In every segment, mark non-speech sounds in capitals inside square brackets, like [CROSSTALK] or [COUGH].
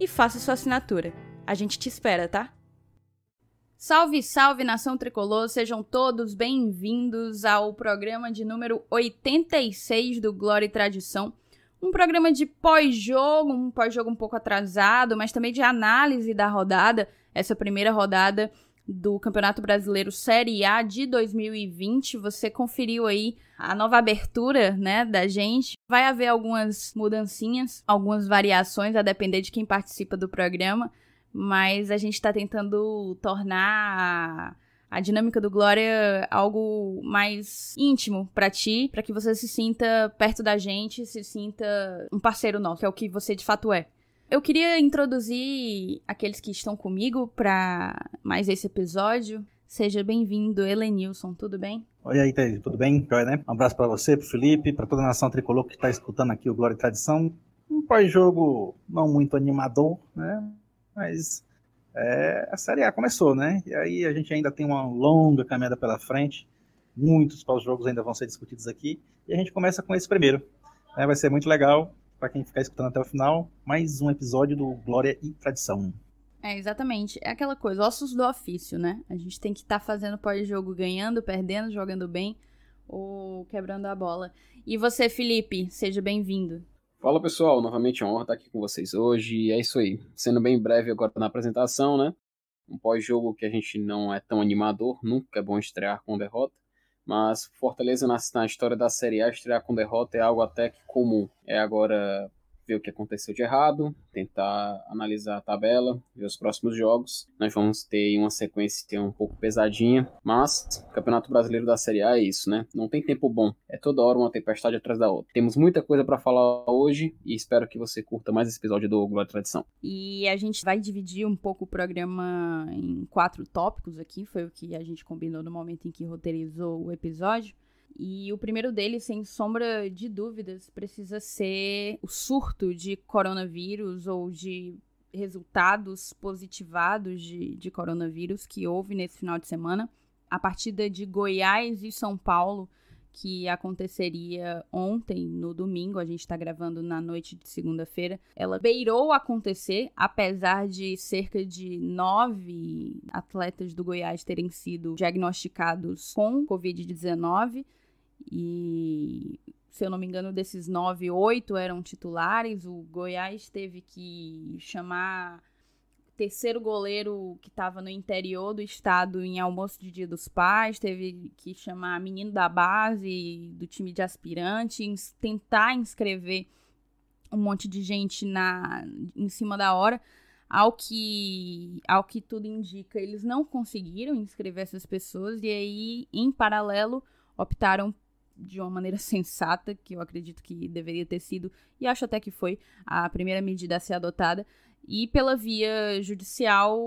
e faça sua assinatura. A gente te espera, tá? Salve, salve nação tricolor, sejam todos bem-vindos ao programa de número 86 do Glória e Tradição. Um programa de pós-jogo, um pós-jogo um pouco atrasado, mas também de análise da rodada, essa primeira rodada do Campeonato Brasileiro Série A de 2020. Você conferiu aí a nova abertura, né, da gente. Vai haver algumas mudancinhas, algumas variações a depender de quem participa do programa mas a gente está tentando tornar a, a, dinâmica do Glória algo mais íntimo para ti, para que você se sinta perto da gente, se sinta um parceiro nosso, que é o que você de fato é. Eu queria introduzir aqueles que estão comigo para mais esse episódio. Seja bem-vindo, Helenilson, tudo bem? Oi aí, Thaís, tudo bem? né? Um abraço para você, para Felipe, para toda a nação tricolor que está escutando aqui o Glória e Tradição. Um pós-jogo não muito animador, né? Mas é, a Série A começou, né? E aí a gente ainda tem uma longa caminhada pela frente. Muitos pós-jogos ainda vão ser discutidos aqui. E a gente começa com esse primeiro. É, vai ser muito legal para quem ficar escutando até o final. Mais um episódio do Glória e Tradição. É, exatamente. É aquela coisa, ossos do ofício, né? A gente tem que estar tá fazendo pós-jogo ganhando, perdendo, jogando bem ou quebrando a bola. E você, Felipe, seja bem-vindo. Fala pessoal, novamente é uma honra estar aqui com vocês hoje. É isso aí, sendo bem breve agora na apresentação, né? Um pós-jogo que a gente não é tão animador, nunca é bom estrear com derrota, mas Fortaleza na, na história da Série A estrear com derrota é algo até que comum. É agora ver o que aconteceu de errado, tentar analisar a tabela, ver os próximos jogos. Nós vamos ter uma sequência um pouco pesadinha, mas o Campeonato Brasileiro da Série A é isso, né? Não tem tempo bom, é toda hora uma tempestade atrás da outra. Temos muita coisa para falar hoje e espero que você curta mais esse episódio do Glória Tradição. E a gente vai dividir um pouco o programa em quatro tópicos aqui, foi o que a gente combinou no momento em que roteirizou o episódio. E o primeiro deles, sem sombra de dúvidas, precisa ser o surto de coronavírus ou de resultados positivados de, de coronavírus que houve nesse final de semana. A partida de Goiás e São Paulo, que aconteceria ontem, no domingo, a gente está gravando na noite de segunda-feira, ela beirou acontecer, apesar de cerca de nove atletas do Goiás terem sido diagnosticados com Covid-19. E, se eu não me engano, desses nove, oito eram titulares. O Goiás teve que chamar terceiro goleiro que estava no interior do estado em almoço de Dia dos Pais, teve que chamar menino da base, do time de aspirante, tentar inscrever um monte de gente na em cima da hora. Ao que, ao que tudo indica, eles não conseguiram inscrever essas pessoas e aí, em paralelo, optaram de uma maneira [LAUGHS] sensata, que eu acredito que deveria ter sido, e acho até que foi a primeira medida a ser adotada, e pela via judicial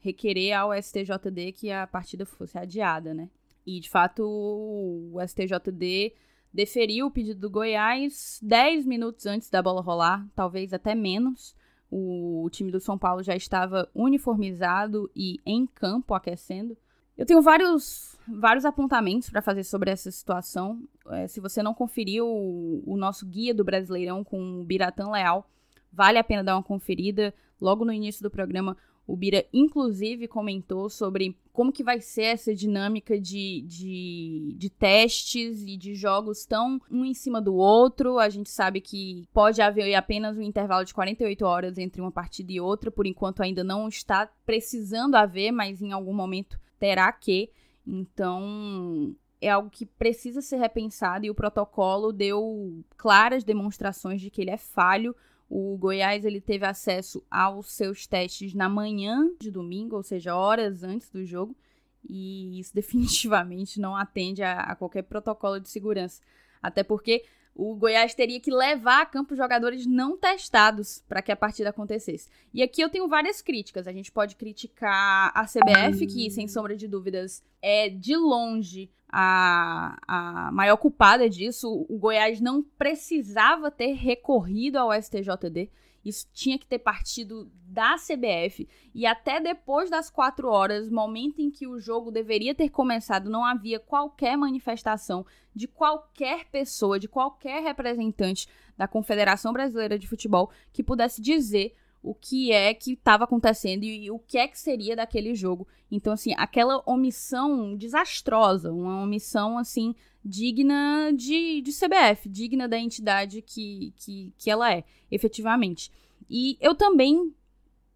requerer ao STJD que a partida fosse adiada, né? E de fato o STJD deferiu o pedido do Goiás 10 minutos antes da bola rolar, talvez até menos. O time do São Paulo já estava uniformizado e em campo aquecendo. Eu tenho vários, vários apontamentos para fazer sobre essa situação. É, se você não conferiu o, o, nosso guia do Brasileirão com o Biratã Leal, vale a pena dar uma conferida. Logo no início do programa, o Bira, inclusive, comentou sobre como que vai ser essa dinâmica de, de, de testes e de jogos tão um em cima do outro. A gente sabe que pode haver apenas um intervalo de 48 horas entre uma partida e outra. Por enquanto, ainda não está precisando haver, mas em algum momento terá que. Então, é algo que precisa ser repensado e o protocolo deu claras demonstrações de que ele é falho. O Goiás ele teve acesso aos seus testes na manhã de domingo, ou seja, horas antes do jogo, e isso [LAUGHS] definitivamente não atende a, a qualquer protocolo de segurança. Até porque o Goiás teria que levar a campo jogadores não testados para que a partida acontecesse. E aqui eu tenho várias críticas. A gente pode criticar a CBF, que sem sombra de dúvidas é de longe a, a maior culpada disso. O Goiás não precisava ter recorrido ao STJD. Isso tinha que ter partido da CBF. E até depois das quatro horas, momento em que o jogo deveria ter começado, não havia qualquer manifestação de qualquer pessoa, de qualquer representante da Confederação Brasileira de Futebol que pudesse dizer o que é que estava acontecendo e, o que é que seria daquele jogo. Então, assim, aquela omissão desastrosa, uma omissão, assim, digna de, de CBF, digna da entidade que, que, que ela é, efetivamente. E eu também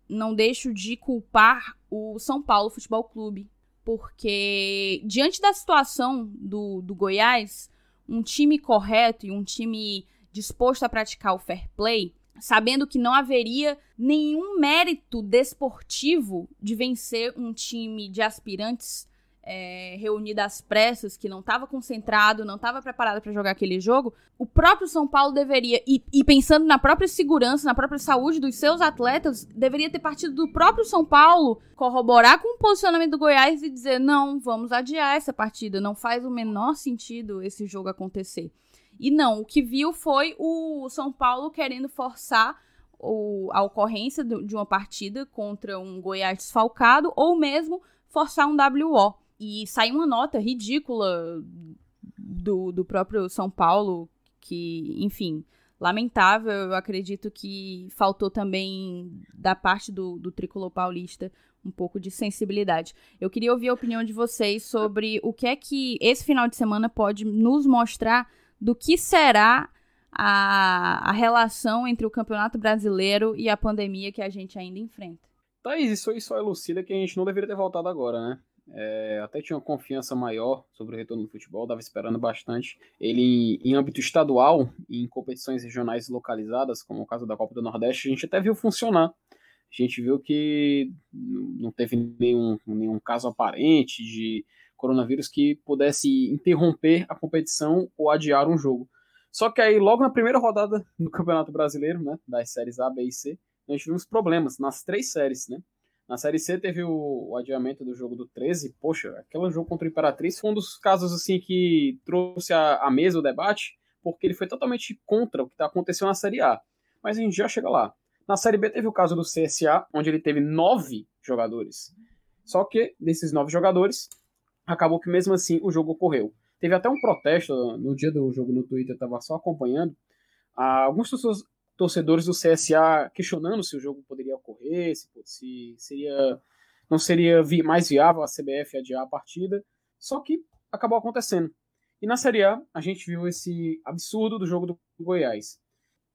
não deixo de culpar o São Paulo Futebol Clube, porque diante da situação do, do Goiás, um time correto e um time disposto a praticar o fair play sabendo que não haveria nenhum mérito desportivo de vencer um time de aspirantes é, reunido às pressas, que não estava concentrado, não estava preparado para jogar aquele jogo, o próprio São Paulo deveria, e, e, pensando na própria segurança, na própria saúde dos seus atletas, deveria ter partido do próprio São Paulo corroborar com o posicionamento do Goiás e dizer: não, vamos adiar essa partida, não faz o menor sentido esse jogo acontecer. E não, o que viu foi o São Paulo querendo forçar o, a ocorrência de uma partida contra um Goiás desfalcado ou mesmo forçar um WO. E saiu uma nota ridícula do, do próprio São Paulo, que, enfim, lamentável. Eu acredito que faltou também da parte do, do tricolor paulista um pouco de sensibilidade. Eu queria ouvir a opinião de vocês sobre o que é que esse final de semana pode nos mostrar do que será a, a relação entre o Campeonato Brasileiro e a pandemia que a gente ainda enfrenta. Thaís, isso aí só elucida que a gente não deveria ter voltado agora, né? É, até tinha uma confiança maior sobre o retorno do futebol, estava esperando bastante. Ele, em âmbito estadual, em competições regionais localizadas, como o caso da Copa do Nordeste, a gente até viu funcionar. A gente viu que não teve nenhum, nenhum caso aparente de coronavírus que pudesse interromper a competição ou adiar um jogo. Só que aí, logo na primeira rodada do Campeonato Brasileiro, né, das séries A, B e C, nós tivemos problemas nas três séries, né? Na Série C teve o, o, adiamento do jogo do 13. Poxa, aquele jogo contra o Imperatriz foi um dos casos assim que trouxe à mesa o debate, porque ele foi totalmente contra o que está acontecendo na Série A. Mas a gente já chega lá. Na Série B teve o caso do CSA, onde ele teve nove jogadores. Só que, desses nove jogadores, acabou que mesmo assim o jogo ocorreu. Teve até um protesto no dia do jogo no Twitter, eu estava só acompanhando. Alguns torcedores do CSA questionando se o jogo poderia ocorrer, se, se seria não seria mais viável a CBF adiar a partida. Só que acabou acontecendo. E na Série A, a gente viu esse absurdo do jogo do Goiás.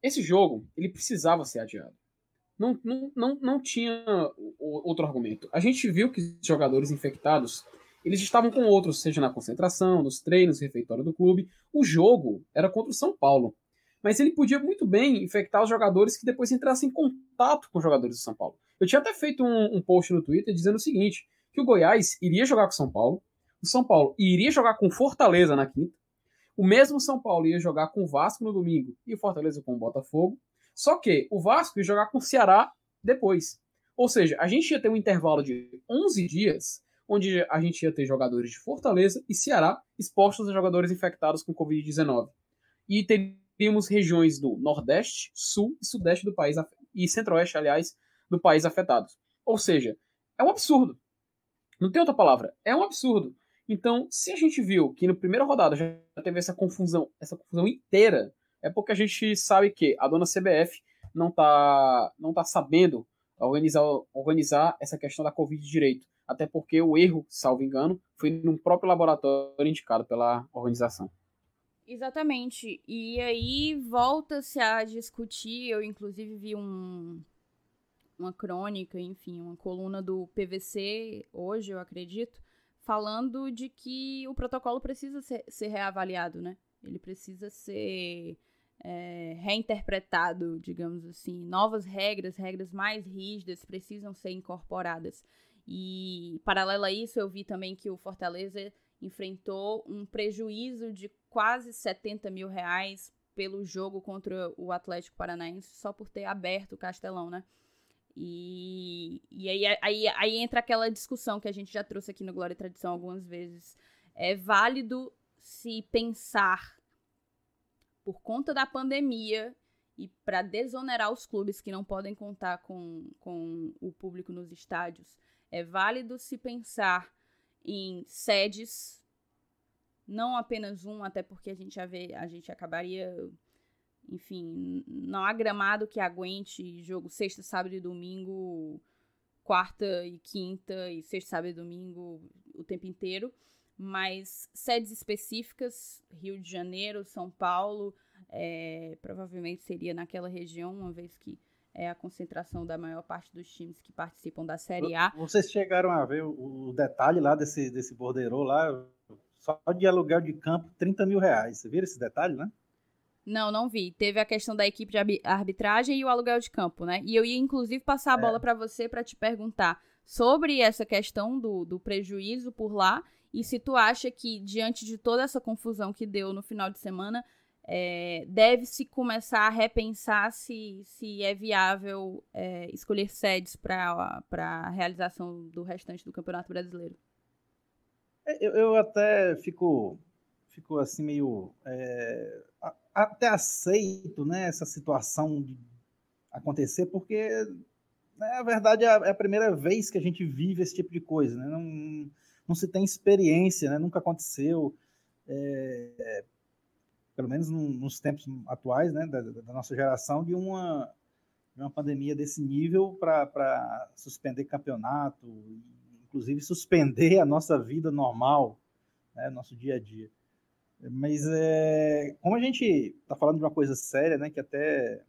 Esse jogo, ele precisava ser adiado. Não, não, não, não tinha outro argumento. A gente viu que os jogadores infectados eles estavam com outros, seja na concentração, nos treinos, no refeitório do clube. O jogo era contra o São Paulo. Mas ele podia muito bem infectar os jogadores que depois entrassem em contato com os jogadores do São Paulo. Eu tinha até feito um, um post no Twitter dizendo o seguinte: que o Goiás iria jogar com o São Paulo, o São Paulo iria jogar com Fortaleza na quinta, o mesmo São Paulo ia jogar com o Vasco no domingo e o Fortaleza com o Botafogo. Só que o Vasco ia jogar com o Ceará depois. Ou seja, a gente ia ter um intervalo de 11 dias onde a gente ia ter jogadores de Fortaleza e Ceará expostos a jogadores infectados com Covid-19. E teríamos regiões do Nordeste, Sul e Sudeste do país, e Centro-Oeste, aliás, do país afetados. Ou seja, é um absurdo. Não tem outra palavra. É um absurdo. Então, se a gente viu que na primeira rodada já teve essa confusão, essa confusão inteira, é porque a gente sabe que a dona CBF não está não tá sabendo organizar, organizar essa questão da Covid direito até porque o erro, salvo engano, foi num próprio laboratório indicado pela organização. Exatamente. E aí volta-se a discutir, eu inclusive vi um, uma crônica, enfim, uma coluna do PVC hoje, eu acredito, falando de que o protocolo precisa ser, ser reavaliado, né? Ele precisa ser é, reinterpretado, digamos assim. Novas regras, regras mais rígidas precisam ser incorporadas. E, paralelo a isso, eu vi também que o Fortaleza enfrentou um prejuízo de quase 70 mil reais pelo jogo contra o Atlético Paranaense só por ter aberto o Castelão, né? E, e aí, aí, aí entra aquela discussão que a gente já trouxe aqui no Glória e Tradição algumas vezes. É válido se pensar por conta da pandemia e para desonerar os clubes que não podem contar com, com o público nos estádios, é válido se pensar em sedes, não apenas um, até porque a gente, vê, a gente acabaria, enfim, não há gramado que aguente jogo sexta, sábado e domingo, quarta e quinta, e sexta, sábado e domingo o tempo inteiro. Mas sedes específicas, Rio de Janeiro, São Paulo, é, provavelmente seria naquela região, uma vez que é a concentração da maior parte dos times que participam da Série A. Vocês chegaram a ver o detalhe lá desse, desse bordeiro lá, só de aluguel de campo, 30 mil reais. Você viram esse detalhe, né? Não, não vi. Teve a questão da equipe de arbitragem e o aluguel de campo, né? E eu ia, inclusive, passar a bola é. para você para te perguntar sobre essa questão do, do prejuízo por lá e se tu acha que, diante de toda essa confusão que deu no final de semana, é, deve-se começar a repensar se, se é viável é, escolher sedes para a realização do restante do Campeonato Brasileiro? É, eu, eu até fico, fico assim meio. É, até aceito né, essa situação de acontecer, porque né, na verdade é, é a primeira vez que a gente vive esse tipo de coisa. Né? Não, não se tem experiência, né? nunca aconteceu, é, pelo menos nos tempos atuais né, da, da, nossa geração, de uma, de uma pandemia desse nível para suspender campeonato, inclusive suspender a nossa vida normal, né, nosso dia a dia. Mas é, como a gente está falando de uma coisa séria, né, que até,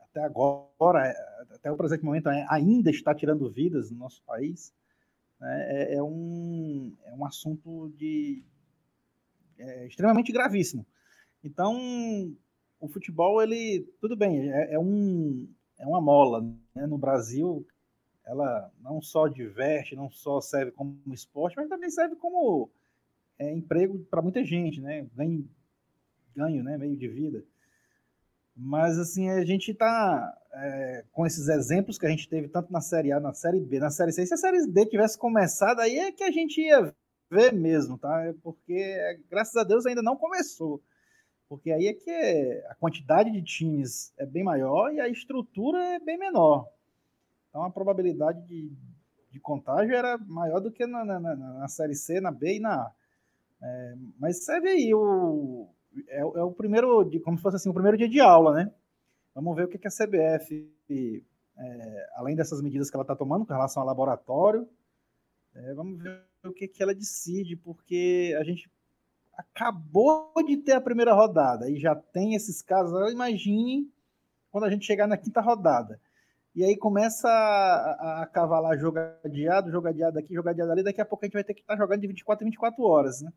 até agora, até o presente momento, ainda está tirando vidas no nosso país, né, é, é, um, é um assunto de é, extremamente gravíssimo. Então, o futebol, ele, tudo bem, é, é um, é uma mola. Né? No Brasil, ela não só diverte, não só serve como esporte, mas também serve como é, emprego para muita gente, né? Ganho, ganho, né? Meio de vida. Mas, assim, a gente está é, com esses exemplos que a gente teve tanto na Série A, na Série B, na Série C. Se a Série D tivesse começado, aí é que a gente ia ver mesmo, tá? É porque, graças a Deus, ainda não começou. Porque aí é que a quantidade de times é bem maior e a estrutura é bem menor. Então, a probabilidade de, de contágio era maior do que na, na, na Série C, na B e na A. É, mas vê aí, o, é, é, o primeiro, como se fosse assim, o primeiro dia de aula, né? Vamos ver o que, que a CBF, é, além dessas medidas que ela está tomando com relação ao laboratório, é, vamos ver o que, que ela decide, porque a gente acabou de ter a primeira rodada e já tem esses casos. Imagine quando a gente chegar na quinta rodada. E aí começa a, a, cavalar jogo adiado, jogo adiado aqui, jogo adiado ali. Daqui a pouco a gente vai ter que estar tá jogando de 24 em 24 horas, né?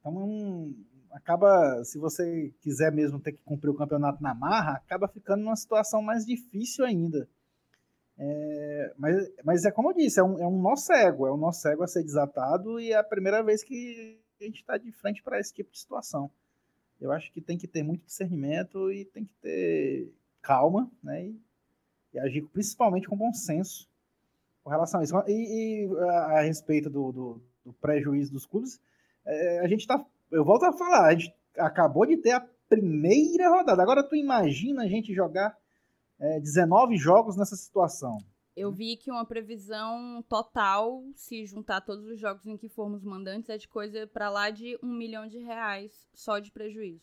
Então, acaba, se você quiser mesmo ter que cumprir o campeonato na marra, acaba ficando numa situação mais difícil ainda. É, mas, mas é como eu disse, é um, é um nó cego, é um nó cego a ser desatado e é a primeira vez que a gente está de frente para esse tipo de situação. Eu acho que tem que ter muito discernimento e tem que ter calma, né? E, e agir principalmente com bom senso com relação a isso. E, e a, respeito do, do, do prejuízo dos clubes, é, a gente está eu volto a falar, a gente acabou de ter a primeira rodada. Agora tu imagina a gente jogar é, 19 jogos nessa situação. Eu vi que uma previsão total, se juntar todos os jogos em que formos mandantes, é de coisa para lá de um milhão de reais só de prejuízo.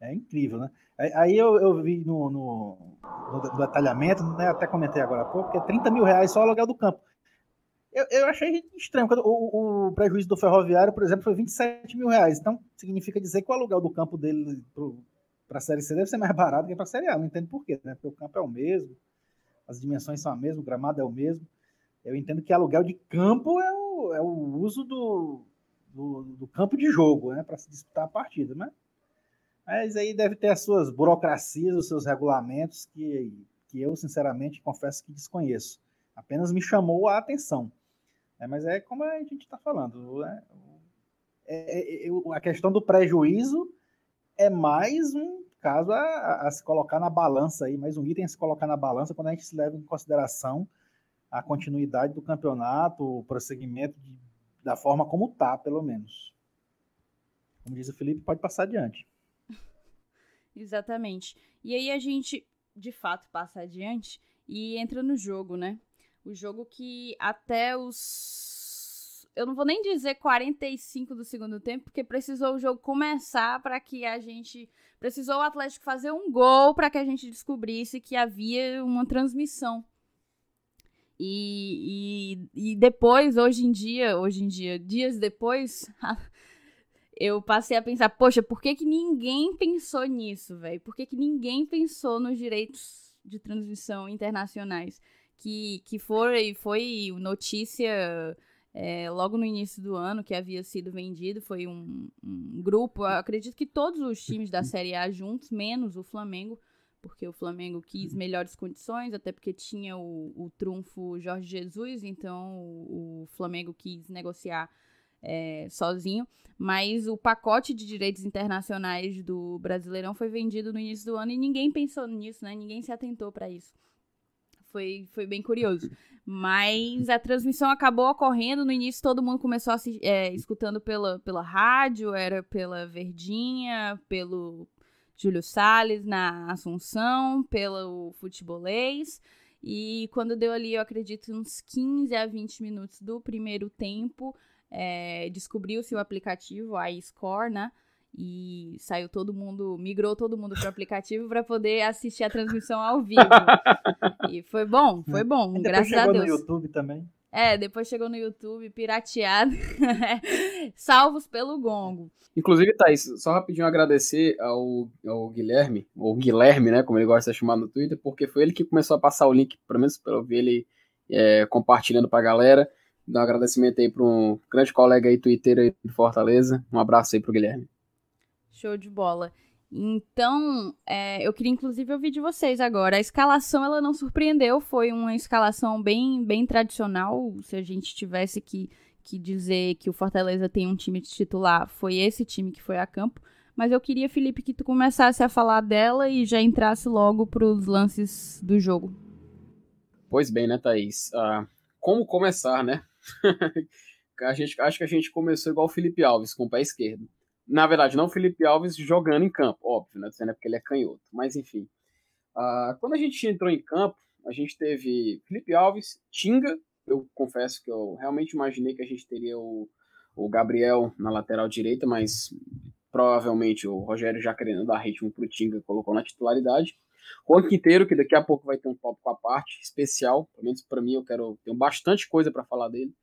É incrível, né? Aí eu, eu vi no, no, no detalhamento, né, até comentei agora há pouco, que é 30 mil reais só o aluguel do campo. Eu, eu achei estranho. O, o, prejuízo do ferroviário, por exemplo, foi 27 mil reais. Então, significa dizer que o aluguel do campo dele para a Série C deve ser mais barato que para a Série A. Não entendo por quê, né? Porque o campo é o mesmo, as dimensões são as mesmas, o gramado é o mesmo. Eu entendo que aluguel de campo é o, é o uso do, do, do campo de jogo, né, para se disputar a partida, né? Mas aí deve ter as suas burocracias, os seus regulamentos, que, que eu, sinceramente, confesso que desconheço. Apenas me chamou a atenção. É, mas é como a gente está falando. Né? É, é, a questão do prejuízo é mais um caso a, a, se colocar na balança aí, mais um item a se colocar na balança quando a gente se leva em consideração a continuidade do campeonato, o prosseguimento de, da forma como está, pelo menos. Como diz o Felipe, pode passar adiante. [LAUGHS] Exatamente. E aí a gente, de fato, passa adiante e entra no jogo, né? O jogo que até os. Eu não vou nem dizer 45 do segundo tempo, porque precisou o jogo começar para que a gente. Precisou o Atlético fazer um gol para que a gente descobrisse que havia uma transmissão. E, e, e depois, hoje em dia, hoje em dia, dias depois, [LAUGHS] eu passei a pensar, poxa, por que, que ninguém pensou nisso, velho? Por que, que ninguém pensou nos direitos de transmissão internacionais? Que, que foi, foi notícia é, logo no início do ano que havia sido vendido. Foi um, um grupo, acredito que todos os times da Série A juntos, menos o Flamengo, porque o Flamengo quis melhores condições, até porque tinha o, o trunfo Jorge Jesus, então o, o Flamengo quis negociar é, sozinho, mas o pacote de direitos internacionais do Brasileirão foi vendido no início do ano e ninguém pensou nisso, né? Ninguém se atentou para isso. Foi, foi bem curioso. Mas a transmissão acabou ocorrendo. No início, todo mundo começou a é, escutando pela, pela rádio, era pela Verdinha, pelo Júlio Salles na Assunção, pelo futebolês. E quando deu ali, eu acredito, uns 15 a 20 minutos do primeiro tempo, é, descobriu-se o aplicativo, a iScore, né? E saiu todo mundo, migrou todo mundo para o aplicativo para poder assistir a transmissão ao vivo. [LAUGHS] e foi bom, foi bom, graças a Deus. no YouTube também. É, depois chegou no YouTube, pirateado, [LAUGHS] salvos pelo gongo. Inclusive, Thaís, só rapidinho agradecer ao, ao Guilherme, ou Guilherme, né, como ele gosta de chamar no Twitter, porque foi ele que começou a passar o link, pelo menos para eu ver ele é, compartilhando para a galera. Dar um agradecimento aí para um grande colega aí, Twitter aí de Fortaleza. Um abraço aí pro Guilherme. Show de bola. Então, é, eu queria inclusive ouvir de vocês agora. A escalação ela não surpreendeu, foi uma escalação bem, bem tradicional. Se a gente tivesse que, que dizer que o Fortaleza tem um time titular, foi esse time que foi a campo. Mas eu queria, Felipe, que tu começasse a falar dela e já entrasse logo para os lances do jogo. Pois bem, né, Thaís? Uh, como começar, né? [LAUGHS] a gente, acho que a gente começou igual o Felipe Alves, com o pé esquerdo. Na verdade, não o Felipe Alves jogando em campo, óbvio, né? Dizendo é porque ele é canhoto. Mas enfim. Uh, quando a gente entrou em campo, a gente teve Felipe Alves, Tinga. Eu confesso que eu realmente imaginei que a gente teria o, o Gabriel na lateral direita, mas provavelmente o Rogério já querendo dar ritmo pro Tinga colocou na titularidade. Juan Quinteiro, que daqui a pouco vai ter um tópico à parte, especial, pelo menos para mim eu quero, tenho bastante coisa para falar dele.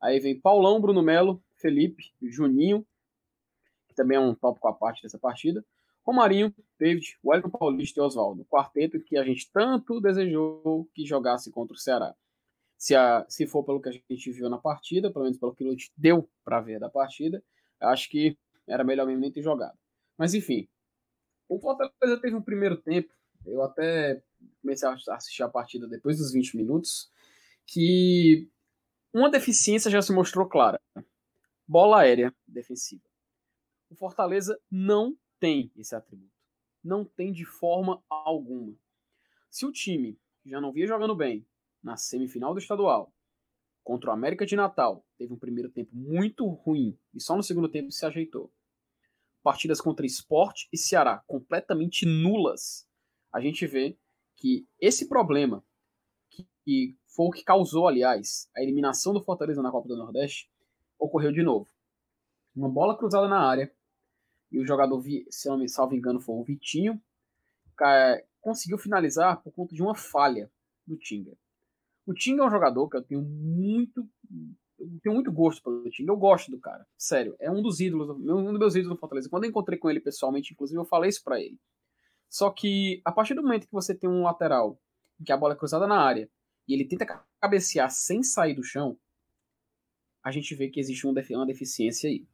Aí vem Paulão, Bruno Melo, Felipe, Juninho, também é um tópico à parte dessa partida. Romarinho, David, Wellington Paulista e Oswaldo. Quarteto que a gente tanto desejou que jogasse contra o Ceará. Se, a, se for pelo que a gente viu na partida, pelo menos pelo que a gente deu para ver da partida, acho que era melhor mesmo nem ter jogado. Mas enfim, o Fortaleza teve um primeiro tempo eu até comecei a assistir a partida depois dos 20 minutos, que uma deficiência já se mostrou clara. Bola aérea defensiva. O Fortaleza não tem esse atributo. Não tem de forma alguma. Se o time já não via jogando bem na semifinal do estadual contra o América de Natal, teve um primeiro tempo muito ruim e só no segundo tempo se ajeitou. Partidas contra Esporte e Ceará completamente nulas a gente vê que esse problema, que, que foi o que causou, aliás, a eliminação do Fortaleza na Copa do Nordeste, ocorreu de novo. Uma bola cruzada na área, e o jogador, se não me salvo engano, foi o Vitinho, conseguiu finalizar por conta de uma falha do Tinga. O Tinga é um jogador que eu tenho muito eu tenho muito gosto pelo Tinga, eu gosto do cara, sério, é um dos ídolos, um dos meus ídolos do Fortaleza. Quando eu encontrei com ele pessoalmente, inclusive, eu falei isso para ele. Só que a partir do momento que você tem um lateral, que a bola é cruzada na área, e ele tenta cabecear sem sair do chão, a gente vê que existe uma deficiência aí.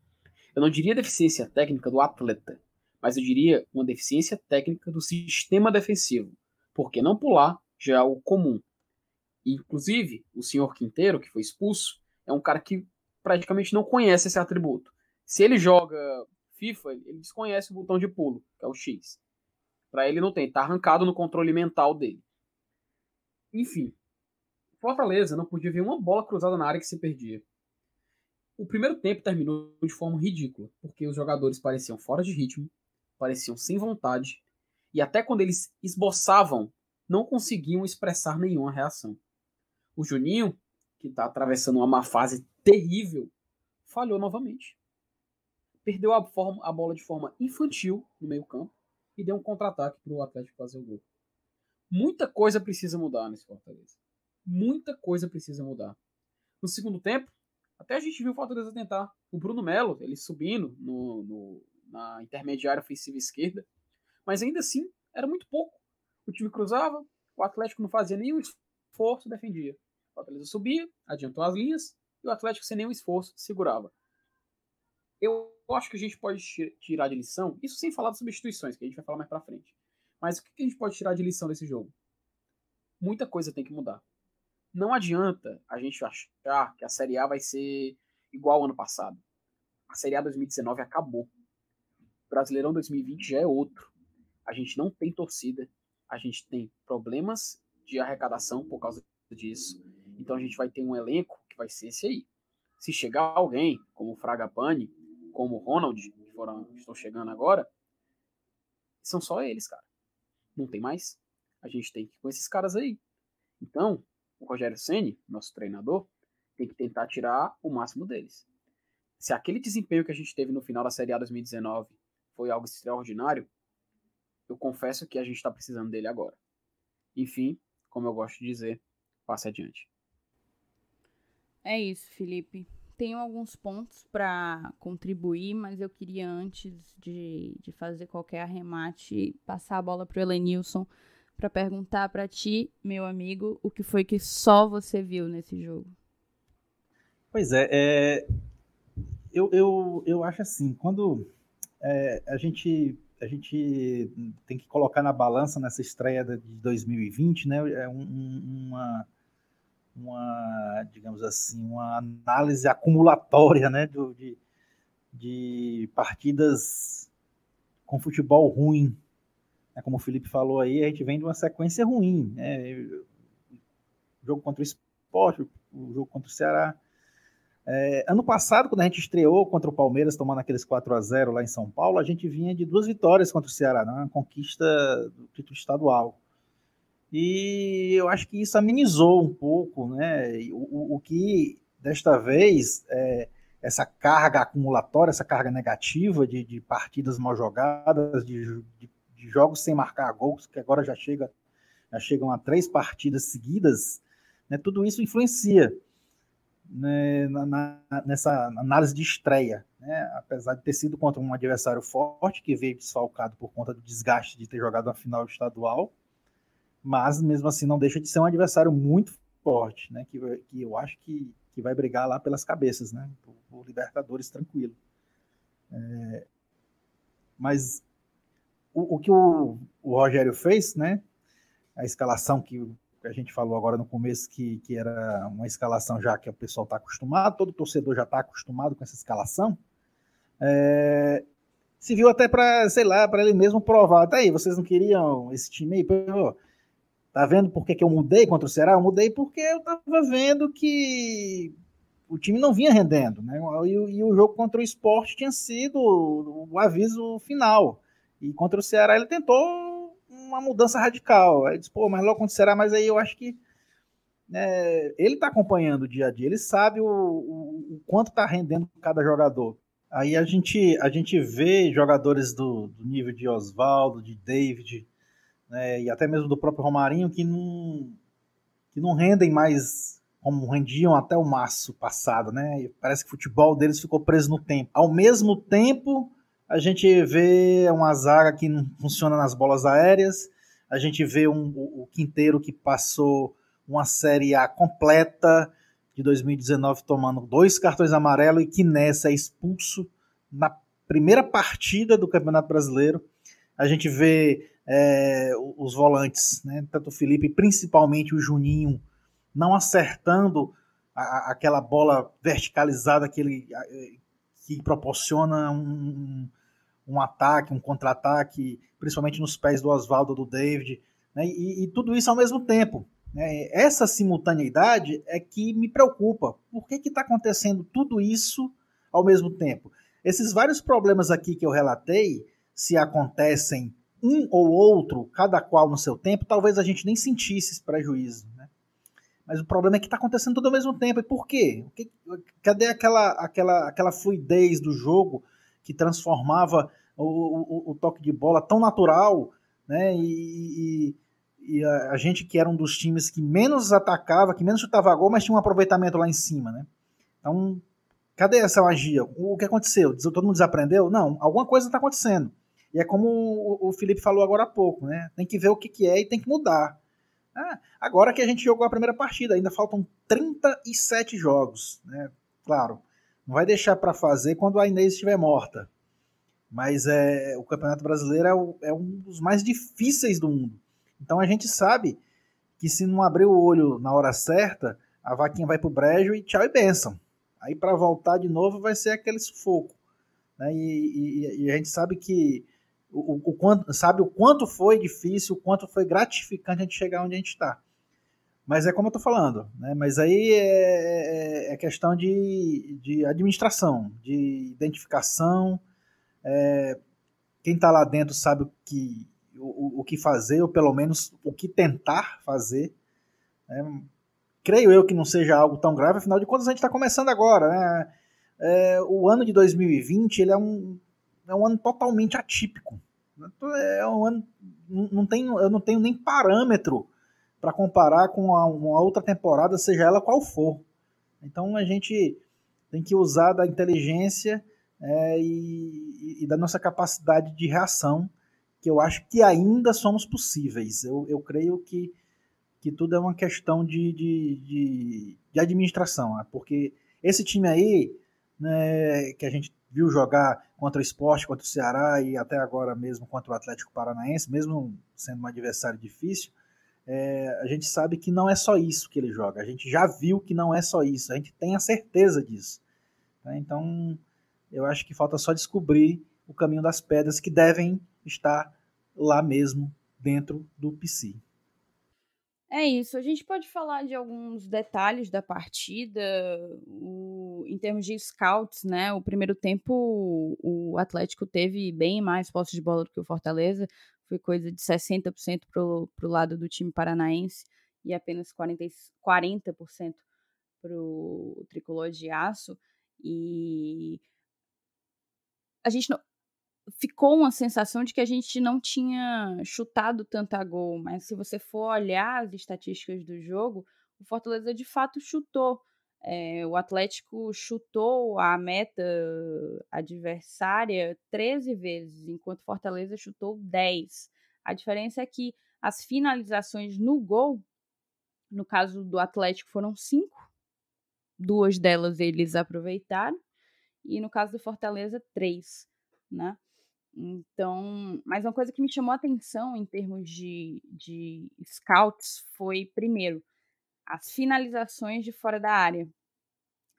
Eu não diria deficiência técnica do atleta, mas eu diria uma deficiência técnica do sistema defensivo. Porque não pular já é o comum. Inclusive, o senhor Quinteiro, que foi expulso, é um cara que praticamente não conhece esse atributo. Se ele joga FIFA, ele desconhece o botão de pulo, que é o X. Para ele não tem, tá arrancado no controle mental dele. Enfim, Fortaleza não podia ver uma bola cruzada na área que se perdia. O primeiro tempo terminou de forma ridícula, porque os jogadores pareciam fora de ritmo, pareciam sem vontade, e até quando eles esboçavam, não conseguiam expressar nenhuma reação. O Juninho, que está atravessando uma má fase terrível, falhou novamente. Perdeu a, forma, a bola de forma infantil no meio-campo e deu um contra-ataque para o Atlético fazer o gol. Muita coisa precisa mudar nesse Fortaleza. Muita coisa precisa mudar. No segundo tempo, até a gente viu o Fortaleza tentar. O Bruno Melo, ele subindo no, no, na intermediária ofensiva esquerda. Mas ainda assim, era muito pouco. O time cruzava, o Atlético não fazia nenhum esforço, defendia. O Fortaleza subia, adiantou as linhas, e o Atlético, sem nenhum esforço, segurava. Eu acho que a gente pode tirar de lição, isso sem falar das substituições, que a gente vai falar mais pra frente. Mas o que a gente pode tirar de lição desse jogo? Muita coisa tem que mudar. Não adianta a gente achar que a Série A vai ser igual ao ano passado. A Série A 2019 acabou. O Brasileirão 2020 já é outro. A gente não tem torcida. A gente tem problemas de arrecadação por causa disso. Então a gente vai ter um elenco que vai ser esse aí. Se chegar alguém, como o Fraga Pani, como o Ronald, que foram, estão chegando agora, são só eles, cara. Não tem mais. A gente tem que ir com esses caras aí. Então, o Rogério Ceni, nosso treinador, tem que tentar tirar o máximo deles. Se aquele desempenho que a gente teve no final da Série A 2019 foi algo extraordinário, eu confesso que a gente está precisando dele agora. Enfim, como eu gosto de dizer, passe adiante. É isso, Felipe. Tenho alguns pontos para contribuir, mas eu queria, antes de, de fazer qualquer arremate, passar a bola para o Elenilson para perguntar para ti, meu amigo, o que foi que só você viu nesse jogo. Pois é, é eu, eu, eu acho assim, quando é, a, gente, a gente tem que colocar na balança nessa estreia de 2020, né, é um, uma, uma, digamos assim, uma análise acumulatória, né, de, de partidas com futebol ruim, como o Felipe falou aí, a gente vem de uma sequência ruim. Né? O jogo contra o Sport, o jogo contra o Ceará. É, ano passado, quando a gente estreou contra o Palmeiras, tomando aqueles 4 a 0 lá em São Paulo, a gente vinha de duas vitórias contra o Ceará, né? uma conquista do título estadual. E eu acho que isso amenizou um pouco, né? O, o, o que desta vez é, essa carga acumulatória, essa carga negativa de, de partidas mal jogadas, de, de jogos sem marcar gols, que agora já chega já chegam a três partidas seguidas, né, tudo isso influencia né, na, na, nessa análise de estreia. Né, apesar de ter sido contra um adversário forte, que veio desfalcado por conta do desgaste de ter jogado a final estadual, mas mesmo assim não deixa de ser um adversário muito forte, né, que, que eu acho que, que vai brigar lá pelas cabeças, né, por Libertadores tranquilo. É, mas o, o que o, o, Rogério fez, né? A escalação que a gente falou agora no começo, que, que era uma escalação já que o pessoal está acostumado, todo torcedor já está acostumado com essa escalação. É, se viu até para, sei lá, para ele mesmo provar. Tá aí, vocês não queriam esse time aí? Pô, tá vendo por que, que eu mudei contra o Ceará? Eu mudei porque eu tava vendo que o time não vinha rendendo, né? E, e o jogo contra o esporte tinha sido o aviso final. E contra o Ceará ele tentou uma mudança radical. Aí disse, pô, mas logo contra o Ceará, mas aí eu acho que é, ele está acompanhando o dia a dia, ele sabe o, o, o quanto está rendendo cada jogador. Aí a gente, a gente vê jogadores do, do nível de Oswaldo, de David, né, e até mesmo do próprio Romarinho, que não, que não rendem mais como rendiam até o março passado, né? Parece que o futebol deles ficou preso no tempo. Ao mesmo tempo a gente vê uma zaga que não funciona nas bolas aéreas, a gente vê um, o, o Quinteiro que passou uma Série A completa, de 2019 tomando dois cartões amarelos e que nessa é expulso na primeira partida do Campeonato Brasileiro. A gente vê é, os volantes, né, tanto o Felipe, principalmente o Juninho, não acertando a, aquela bola verticalizada que, ele, que proporciona um, um ataque, um contra-ataque, principalmente nos pés do Oswaldo, do David, né, e, e, tudo isso ao mesmo tempo. Né, essa simultaneidade é que me preocupa. Por que está acontecendo tudo isso ao mesmo tempo? Esses vários problemas aqui que eu relatei, se acontecem um ou outro, cada qual no seu tempo, talvez a gente nem sentisse esse prejuízo. Mas o problema é que está acontecendo tudo ao mesmo tempo. E por quê? Cadê aquela, aquela, aquela fluidez do jogo que transformava o, o, o toque de bola tão natural? Né? E, e, e a, a, gente que era um dos times que menos atacava, que menos chutava gol, mas tinha um aproveitamento lá em cima. Né? Então, cadê essa magia? O que aconteceu? Todo mundo desaprendeu? Não, alguma coisa está acontecendo. E é como o, o Felipe falou agora há pouco, né? Tem que ver o que, que é e tem que mudar. Ah, agora que a gente jogou a primeira partida, ainda faltam 37 jogos, né? Claro, não vai deixar para fazer quando a Inês estiver morta. Mas é, o Campeonato Brasileiro é, o, é um dos mais difíceis do mundo. Então a gente sabe que se não abrir o olho na hora certa, a vaquinha vai pro brejo e tchau e benção. Aí para voltar de novo vai ser aquele sufoco. Né? E, e, e, a gente sabe que o, o, quanto, sabe o quanto foi difícil, o quanto foi gratificante a gente chegar onde a gente está. Mas é como eu estou falando, né? mas aí é, é, é, questão de, de administração, de identificação. É, quem está lá dentro sabe o que, o, o, que fazer, ou pelo menos o que tentar fazer. Né? Creio eu que não seja algo tão grave, afinal de contas a gente está começando agora. Né? É, o ano de 2020 ele é um, é um ano totalmente atípico. É um ano, não tenho, eu não tenho nem parâmetro para comparar com uma outra temporada, seja ela qual for. Então a gente tem que usar da inteligência é, e, e, da nossa capacidade de reação, que eu acho que ainda somos possíveis. Eu, eu creio que, que tudo é uma questão de, de, de, de administração, né? porque esse time aí, né, que a gente viu jogar contra o esporte, contra o Ceará e até agora mesmo contra o Atlético Paranaense, mesmo sendo um adversário difícil, é, a gente sabe que não é só isso que ele joga. A gente já viu que não é só isso. A gente tem a certeza disso. Tá? Então, eu acho que falta só descobrir o caminho das pedras que devem estar lá mesmo dentro do PC. É isso. A gente pode falar de alguns detalhes da partida, o, em termos de scouts, né? O primeiro tempo o Atlético teve bem mais posse de bola do que o Fortaleza, foi coisa de 60% pro, pro lado do time paranaense e apenas 40%, 40 pro tricolor de aço. E a gente não, ficou uma sensação de que a gente não tinha chutado tanta gol, mas se você for olhar as estatísticas do jogo, o Fortaleza de fato chutou. É, o Atlético chutou a meta adversária 13 vezes, enquanto o Fortaleza chutou 10. A diferença é que as finalizações no gol, no caso do Atlético, foram cinco. Duas delas eles aproveitaram. E no caso do Fortaleza, três. Né? Então, mas uma coisa que me chamou a atenção em termos de, de scouts foi, primeiro, as finalizações de fora da área.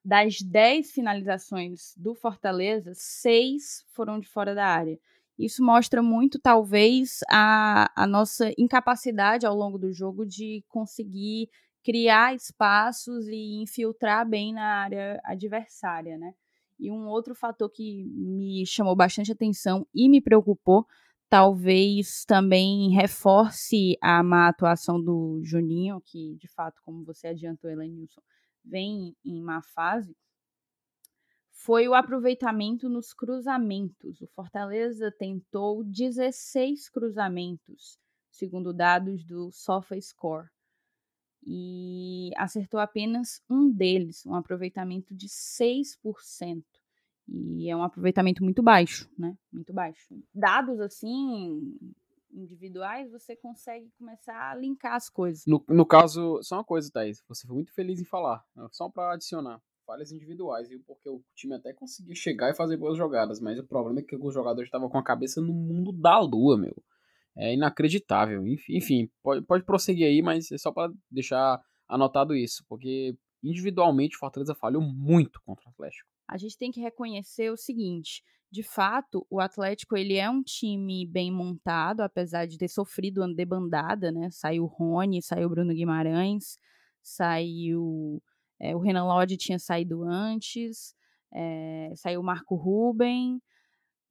Das 10 finalizações do Fortaleza, seis foram de fora da área. Isso mostra muito, talvez, a, a nossa incapacidade ao longo do jogo de conseguir criar espaços e infiltrar bem na área adversária, né? E um outro fator que me chamou bastante atenção e me preocupou, talvez também reforce a má atuação do Juninho, que de fato, como você adiantou, Elenilson, vem em má fase, foi o aproveitamento nos cruzamentos. O Fortaleza tentou 16 cruzamentos, segundo dados do SofaScore e acertou apenas um deles, um aproveitamento de 6%. E é um aproveitamento muito baixo, né? Muito baixo. Dados assim individuais, você consegue começar a linkar as coisas. No, no caso, só uma coisa, Thaís, você foi muito feliz em falar, né, só para adicionar. Falhas individuais, viu? Porque o time até conseguiu chegar e fazer boas jogadas, mas o problema é que os jogadores estavam com a cabeça no mundo da lua, meu. É inacreditável. Enfim, pode, pode prosseguir aí, mas é só para deixar anotado isso, porque individualmente o Fortaleza falhou muito contra o Atlético. A gente tem que reconhecer o seguinte: de fato, o Atlético ele é um time bem montado, apesar de ter sofrido uma debandada, né? Saiu Rony, saiu Bruno Guimarães, saiu. É, o Renan Lodge tinha saído antes, é, saiu o Marco Ruben.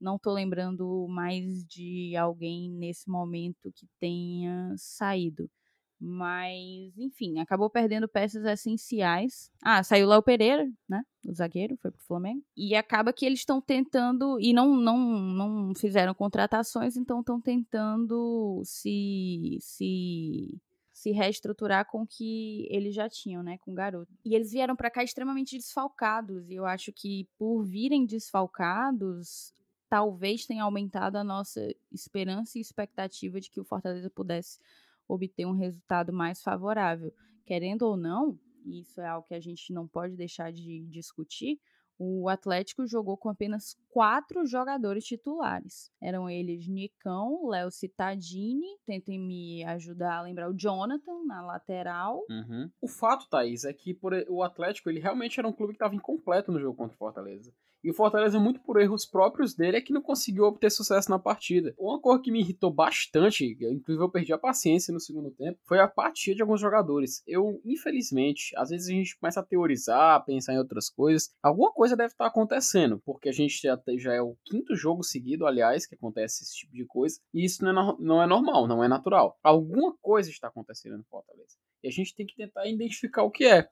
Não estou lembrando mais de alguém nesse momento que tenha saído. Mas, enfim, acabou perdendo peças essenciais. Ah, saiu lá o Pereira, né? O zagueiro, foi pro Flamengo. E acaba que eles estão tentando. E não, não, não fizeram contratações, então estão tentando se. se se reestruturar com o que eles já tinham, né, com o garoto. E eles vieram para cá extremamente desfalcados, e eu acho que por virem desfalcados, talvez tenha aumentado a nossa esperança e expectativa de que o Fortaleza pudesse obter um resultado mais favorável. Querendo ou não, e isso é algo que a gente não pode deixar de discutir, o Atlético jogou com apenas quatro jogadores titulares. Eram eles Nicão, Léo Cittadini, tentem me ajudar a lembrar o Jonathan na lateral. Uhum. O fato, Thaís, é que por, o Atlético ele realmente era um clube que estava incompleto no jogo contra o Fortaleza. E o Fortaleza, muito por erros próprios dele, é que não conseguiu obter sucesso na partida. Uma coisa que me irritou bastante, inclusive eu perdi a paciência no segundo tempo, foi a apatia de alguns jogadores. Eu, infelizmente, às vezes a gente começa a teorizar, pensar em outras coisas. Alguma coisa deve estar acontecendo, porque a gente já, já é o quinto jogo seguido, aliás, que acontece esse tipo de coisa. E isso não é, não é normal, não é natural. Alguma coisa está acontecendo no Fortaleza. E a gente tem que tentar identificar o que é.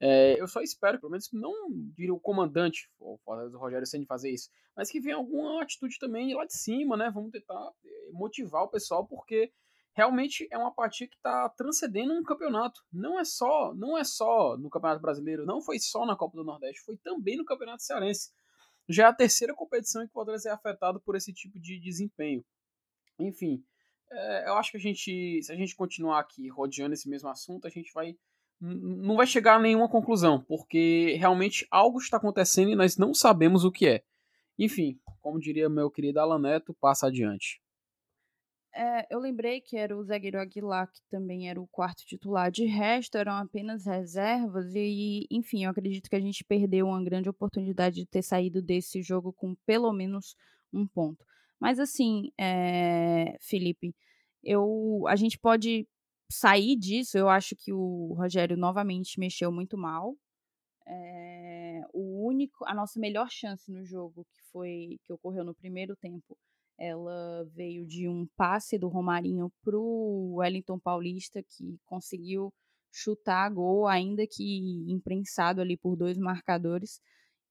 É, eu só espero, pelo menos, não diria o comandante, o Rogério Senna fazer isso, mas que venha alguma atitude também lá de cima, né? Vamos tentar eh, motivar o pessoal, porque realmente é uma partida que está transcendendo um campeonato. Não é só, não é só no Campeonato Brasileiro, não foi só na Copa do Nordeste, foi também no Campeonato Cearense. Já é a terceira competição em que o Fortaleza é afetado por esse tipo de desempenho. Enfim, é, eu acho que a gente, se a gente continuar aqui rodeando esse mesmo assunto, a gente vai não vai chegar a nenhuma conclusão, porque realmente algo está acontecendo e nós não sabemos o que é. Enfim, como diria meu querido Alan Neto, passa adiante. É, eu lembrei que era o zagueiro Aguilar, que também era o quarto titular. De resto, eram apenas reservas. E, enfim, eu acredito que a gente perdeu uma grande oportunidade de ter saído desse jogo com pelo menos um ponto. Mas, assim, é, Felipe, eu, a gente pode sair disso, eu acho que o Rogério novamente mexeu muito mal. É, o único, a nossa melhor chance no jogo que foi que ocorreu no primeiro tempo, ela veio de um passe do Romarinho pro Wellington Paulista que conseguiu chutar gol, ainda que imprensado ali por dois marcadores.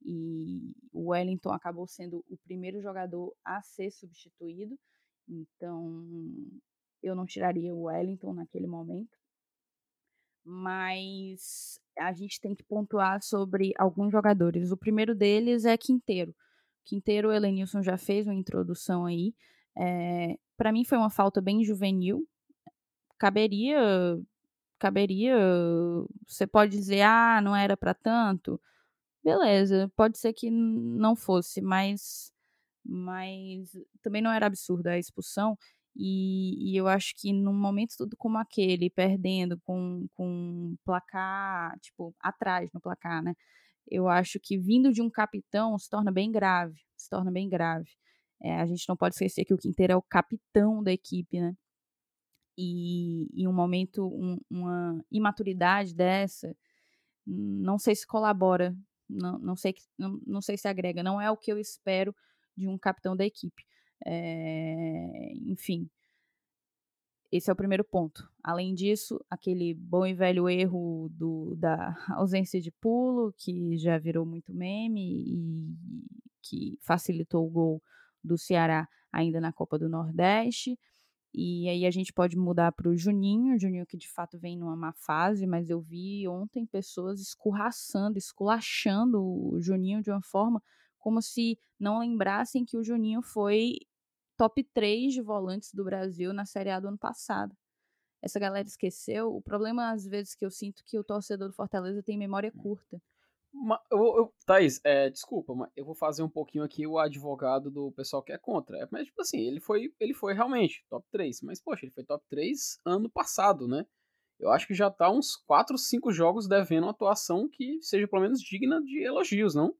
E o Wellington acabou sendo o primeiro jogador a ser substituído. Então, eu não tiraria o Wellington naquele momento. Mas a gente tem que pontuar sobre alguns jogadores. O primeiro deles é Quinteiro. Quinteiro, o Elenilson já fez uma introdução aí. É, para mim foi uma falta bem juvenil. Caberia, caberia. Você pode dizer, ah, não era para tanto. Beleza, pode ser que não fosse, mas, mas também não era absurda a expulsão. E, e, eu acho que num momento tudo como aquele, perdendo com, com placar, tipo, atrás no placar, né? Eu acho que vindo de um capitão se torna bem grave, se torna bem grave. É, a gente não pode esquecer que o Quinteiro é o capitão da equipe, né? E em um momento, um, uma imaturidade dessa, não sei se colabora, não, não, sei, não, não sei se agrega, não é o que eu espero de um capitão da equipe. É, enfim, esse é o primeiro ponto. Além disso, aquele bom e velho erro do, da [LAUGHS] ausência de pulo, que já virou muito meme e que facilitou o gol do Ceará ainda na Copa do Nordeste. E aí a gente pode mudar para o Juninho, Juninho que de fato vem numa má fase, mas eu vi ontem pessoas escorraçando, esculachando o Juninho de uma forma como se não lembrassem que o Juninho foi top 3 de volantes do Brasil na Série A do ano passado. Essa galera esqueceu. O problema, às vezes, que eu sinto que o torcedor do Fortaleza tem memória hum. curta. Eu, eu, Thaís, é, desculpa, mas eu vou fazer um pouquinho aqui o advogado do pessoal que é contra. É, mas, tipo assim, ele foi, ele foi realmente top 3. Mas, poxa, ele foi top 3 ano passado, né? Eu acho que já tá uns 4, 5 jogos devendo uma atuação que seja pelo menos digna de elogios, não?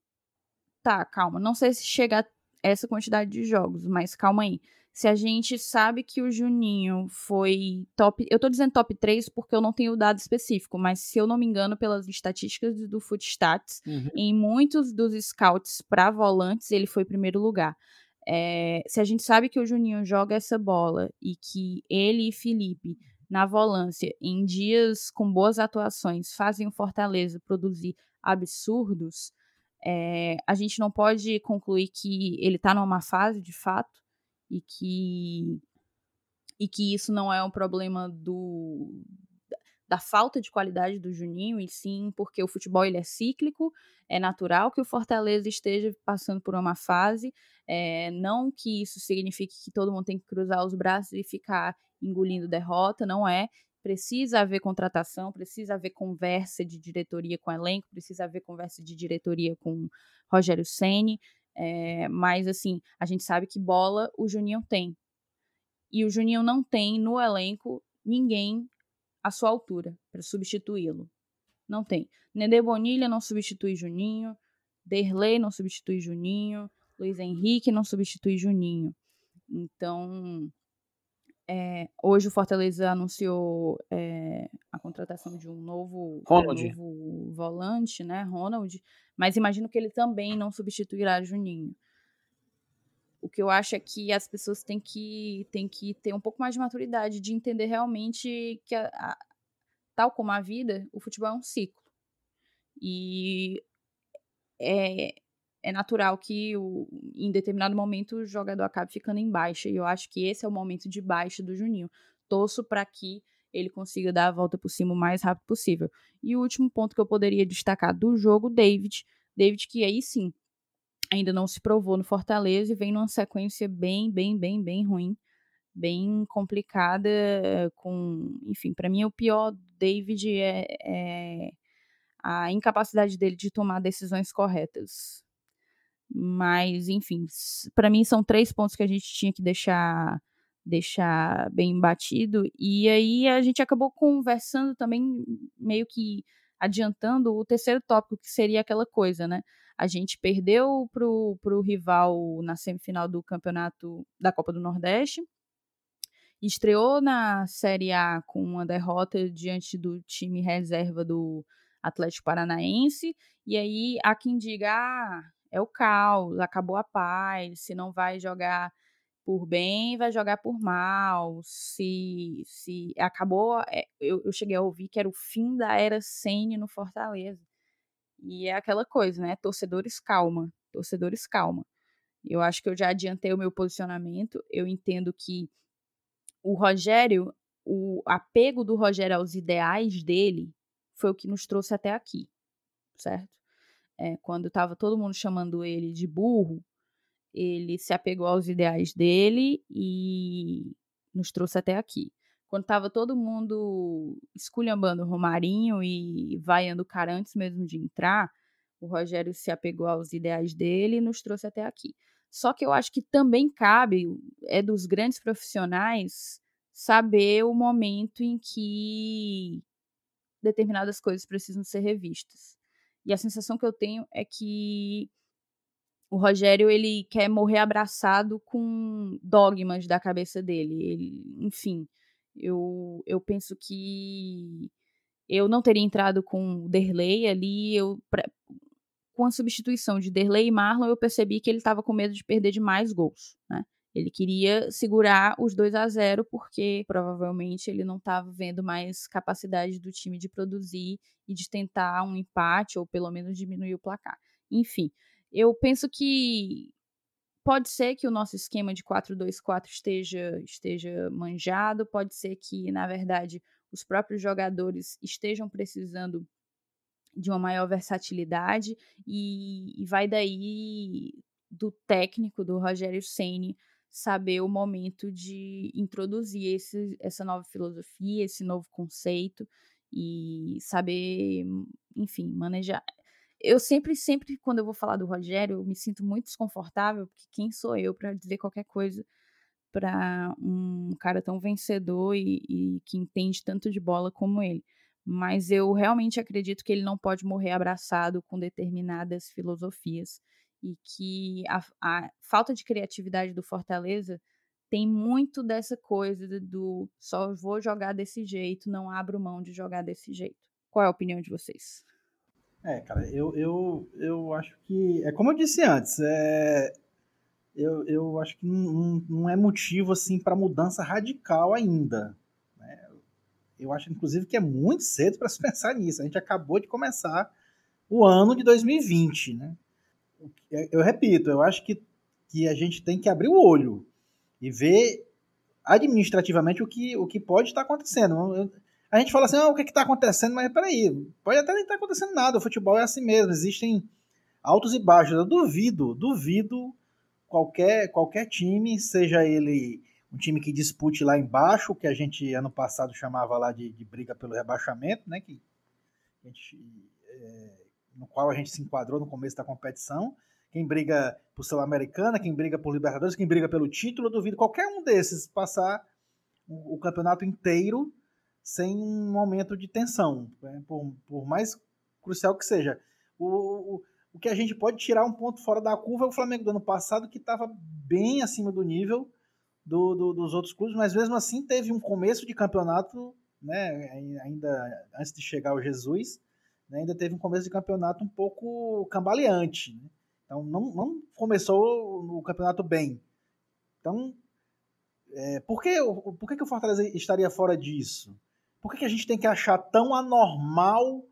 Tá, calma. Não sei se chega a essa quantidade de jogos, mas calma aí se a gente sabe que o Juninho foi top. Eu tô dizendo top 3 porque eu não tenho o dado específico, mas se eu não me engano, pelas estatísticas do Footstats, uhum. em muitos dos scouts para volantes, ele foi primeiro lugar. É, se a gente sabe que o Juninho joga essa bola e que ele e Felipe, na volância, em dias com boas atuações, fazem o Fortaleza produzir absurdos, é, a gente não pode concluir que ele tá numa fase de fato e que e que isso não é um problema do da falta de qualidade do Juninho, e sim porque o futebol ele é cíclico, é natural que o Fortaleza esteja passando por uma fase, é, não que isso signifique que todo mundo tem que cruzar os braços e ficar engolindo derrota, não é. Precisa haver contratação, precisa haver conversa de diretoria com elenco, precisa haver conversa de diretoria com Rogério Ceni, é, mas, assim, a gente sabe que bola o Juninho tem. E o Juninho não tem no elenco ninguém à sua altura para substituí-lo. Não tem. Nede Bonilha não substitui Juninho. Derlei não substitui Juninho. Luiz Henrique não substitui Juninho. Então, é, hoje o Fortaleza anunciou é, a contratação de um novo, um novo volante, né, Ronald, mas imagino que ele também não substituirá Juninho. O que eu acho é que as pessoas têm que, têm que ter um pouco mais de maturidade, de entender realmente que, a, a, tal como a vida, o futebol é um ciclo. E é, é natural que o, em determinado momento o jogador acabe ficando em baixa. E eu acho que esse é o momento de baixa do Juninho. Torço para que ele consiga dar a volta por cima o mais rápido possível. E o último ponto que eu poderia destacar do jogo, David. David, que aí sim ainda não se provou no Fortaleza e vem numa sequência bem, bem, bem, bem ruim, bem complicada. Com, enfim, para mim o pior David é, é a incapacidade dele de tomar decisões corretas. Mas, enfim, para mim são três pontos que a gente tinha que deixar deixar bem batido. E aí a gente acabou conversando também, meio que adiantando o terceiro tópico, que seria aquela coisa, né? A gente perdeu pro, pro rival na semifinal do campeonato da Copa do Nordeste. Estreou na Série A com uma derrota diante do time reserva do Atlético Paranaense. E aí há quem diga: ah, é o caos, acabou a paz, se não vai jogar por bem, vai jogar por mal, se, se acabou, é, eu, eu cheguei a ouvir que era o fim da era Sene no Fortaleza. E é aquela coisa, né? Torcedores calma, torcedores calma. Eu acho que eu já adiantei o meu posicionamento. Eu entendo que o Rogério, o apego do Rogério aos ideais dele foi o que nos trouxe até aqui, certo? É, quando estava todo mundo chamando ele de burro, ele se apegou aos ideais dele e nos trouxe até aqui. Quando estava todo mundo esculhambando o Romarinho e vaiando o cara antes mesmo de entrar, o Rogério se apegou aos ideais dele e nos trouxe até aqui. Só que eu acho que também cabe, é dos grandes profissionais, saber o momento em que determinadas coisas precisam ser revistas. E a sensação que eu tenho é que o Rogério ele quer morrer abraçado com dogmas da cabeça dele. Ele, enfim, eu, eu penso que eu não teria entrado com o Derley ali. Eu, pra, com a substituição de Derley e Marlon, eu percebi que ele estava com medo de perder demais gols. Né? Ele queria segurar os 2 a 0 porque provavelmente ele não estava vendo mais capacidade do time de produzir e de tentar um empate ou pelo menos diminuir o placar. Enfim, eu penso que pode ser que o nosso esquema de 4-2-4 esteja, esteja manjado, pode ser que, na verdade, os próprios jogadores estejam precisando de uma maior versatilidade e, e vai daí do técnico do Rogério Ceni saber o momento de introduzir esse, essa nova filosofia, esse novo conceito e saber, enfim, manejar. Eu sempre, sempre, quando eu vou falar do Rogério, eu me sinto muito desconfortável, porque quem sou eu para dizer qualquer coisa para um cara tão vencedor e, e que entende tanto de bola como ele mas eu realmente acredito que ele não pode morrer abraçado com determinadas filosofias e que a, a, falta de criatividade do Fortaleza tem muito dessa coisa do só vou jogar desse jeito, não abro mão de jogar desse jeito. Qual é a opinião de vocês? É, cara, eu, eu, eu acho que. É como eu disse antes, é, eu, eu acho que não, não é motivo assim para mudança radical ainda. Eu acho, inclusive, que é muito cedo para se [LAUGHS] pensar nisso. A gente acabou de começar o ano de 2020, né? Eu repito, eu acho que, que a gente tem que abrir o olho e ver administrativamente o que, o que pode estar acontecendo. Eu, a gente fala assim, ah, o que está acontecendo? Mas peraí, pode até nem estar acontecendo nada. O futebol é assim mesmo, existem altos e baixos. Eu duvido, duvido qualquer, qualquer time, seja ele um time que dispute lá embaixo, que a gente ano passado chamava lá de, de briga pelo rebaixamento, né? Que gente, é, no qual a gente se enquadrou no começo da competição. Quem briga por Sul-Americana, quem briga por Libertadores, quem briga pelo título, eu duvido qualquer um desses passar o, campeonato inteiro sem um momento de tensão, né? por, por, mais crucial que seja. O, o, o que a gente pode tirar um ponto fora da curva é o Flamengo do ano passado, que estava bem acima do nível, do, do, dos outros clubes, mas mesmo assim teve um começo de campeonato, né, ainda antes de chegar o Jesus, né, ainda teve um começo de campeonato um pouco cambaleante. Né? Então não, não começou o campeonato bem. Então, é, por, que, por que, que o Fortaleza estaria fora disso? Por que, que a gente tem que achar tão anormal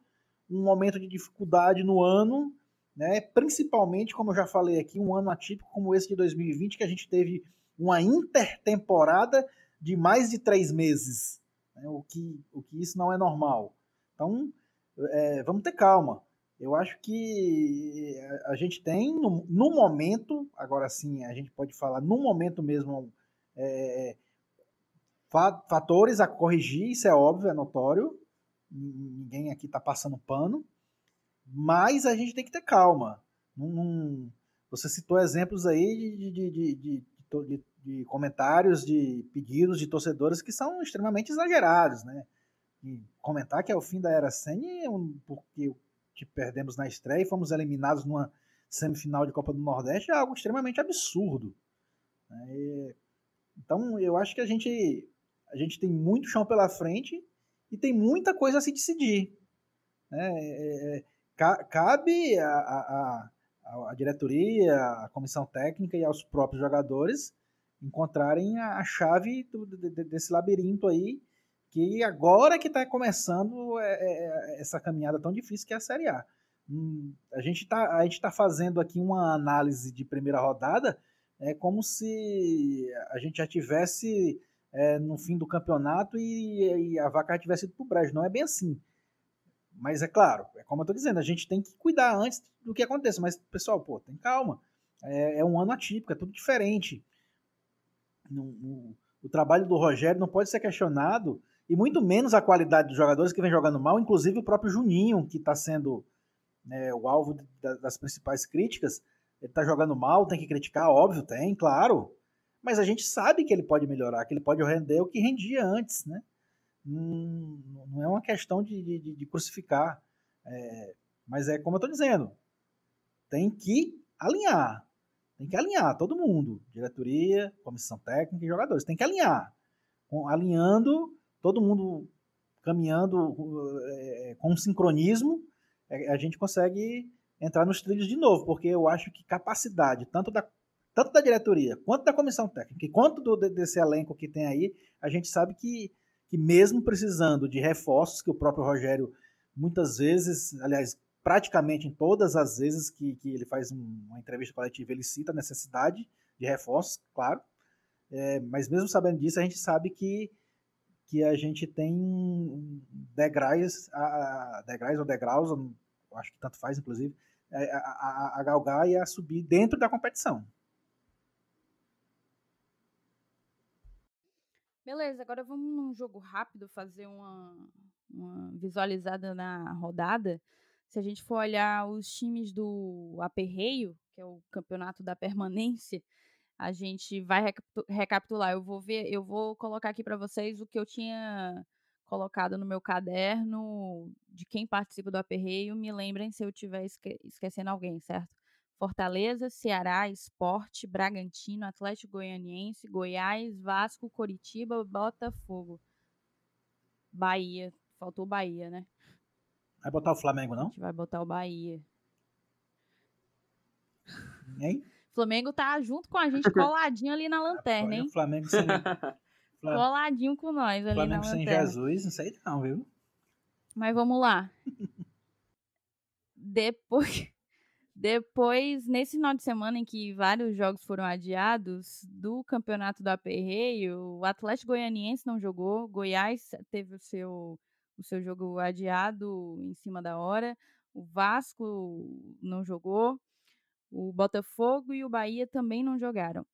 um momento de dificuldade no ano, né? principalmente, como eu já falei aqui, um ano atípico como esse de 2020, que a gente teve uma intertemporada de mais de três meses, né? o, que, o que isso não é normal. Então, é, vamos ter calma. Eu acho que a gente tem, no, no, momento, agora sim, a gente pode falar no momento mesmo, é, fatores a corrigir, isso é óbvio, é notório, ninguém aqui está passando pano, mas a gente tem que ter calma. você citou exemplos aí de, de, de de comentários, de pedidos de torcedores que são extremamente exagerados, né? E comentar que é o fim da era Senna porque te perdemos na estreia e fomos eliminados numa semifinal de Copa do Nordeste é algo extremamente absurdo. Né? então eu acho que a gente a gente tem muito chão pela frente e tem muita coisa a se decidir. Né? É, é cabe a, a, a, diretoria, a comissão técnica e aos próprios jogadores encontrarem a, chave do, de, desse labirinto aí, que agora que está começando é, é, é, essa caminhada tão difícil que é a Série A. Hum, a gente está tá fazendo aqui uma análise de primeira rodada, é como se a gente já tivesse é, no fim do campeonato e, e a vaca tivesse ido para o brejo. Não é bem assim. Mas é claro, é como eu estou dizendo, a gente tem que cuidar antes do que aconteça. Mas, pessoal, pô, tem calma. É, é um ano atípico, é tudo diferente o trabalho do Rogério não pode ser questionado, e muito menos a qualidade dos jogadores que vem jogando mal, inclusive o próprio Juninho, que está sendo né, o alvo das principais críticas. Ele está jogando mal, tem que criticar, óbvio, tem, claro. Mas a gente sabe que ele pode melhorar, que ele pode render o que rendia antes, né? Não, é uma questão de, de, de crucificar. É, mas é como eu estou dizendo, tem que alinhar. Tem que alinhar todo mundo, diretoria, comissão técnica e jogadores. Tem que alinhar. Com, alinhando, todo mundo caminhando é, com sincronismo, é, a gente consegue entrar nos trilhos de novo, porque eu acho que capacidade, tanto da, tanto da diretoria, quanto da comissão técnica, quanto do, desse elenco que tem aí, a gente sabe que, que mesmo precisando de reforços, que o próprio Rogério muitas vezes, aliás, praticamente em todas as vezes que, que ele faz uma entrevista coletiva, ele cita a necessidade de reforços, claro. É, mas mesmo sabendo disso, a gente sabe que, que a gente tem degraus, degraus ou degraus, acho que tanto faz, inclusive, é, a, a, a galgar e a subir dentro da competição. Beleza, agora vamos num jogo rápido fazer uma, uma visualizada na rodada. Se a gente for olhar os times do Aperreio, que é o campeonato da permanência, a gente vai recapitular. Eu vou ver, eu vou colocar aqui para vocês o que eu tinha colocado no meu caderno de quem participa do Aperreio. Me lembrem se eu estiver esque esquecendo alguém, certo? Fortaleza, Ceará, Esporte, Bragantino, Atlético Goianiense, Goiás, Vasco, Coritiba, Botafogo. Bahia. Faltou Bahia, né? Vai botar o Flamengo, não? A gente vai botar o Bahia. Hein? Flamengo tá junto com a gente, [LAUGHS] coladinho ali na lanterna, hein? O Flamengo sem... [LAUGHS] Coladinho com nós ali Flamengo na sem lanterna. Jesus, não sei não, viu? Mas vamos lá. [LAUGHS] Depois... Depois, nesse final de semana em que vários jogos foram adiados do campeonato do Aperreio, o Atlético Goianiense não jogou, Goiás teve o seu, o seu jogo adiado em cima da hora, o Vasco não jogou, o Botafogo e o Bahia também não jogaram.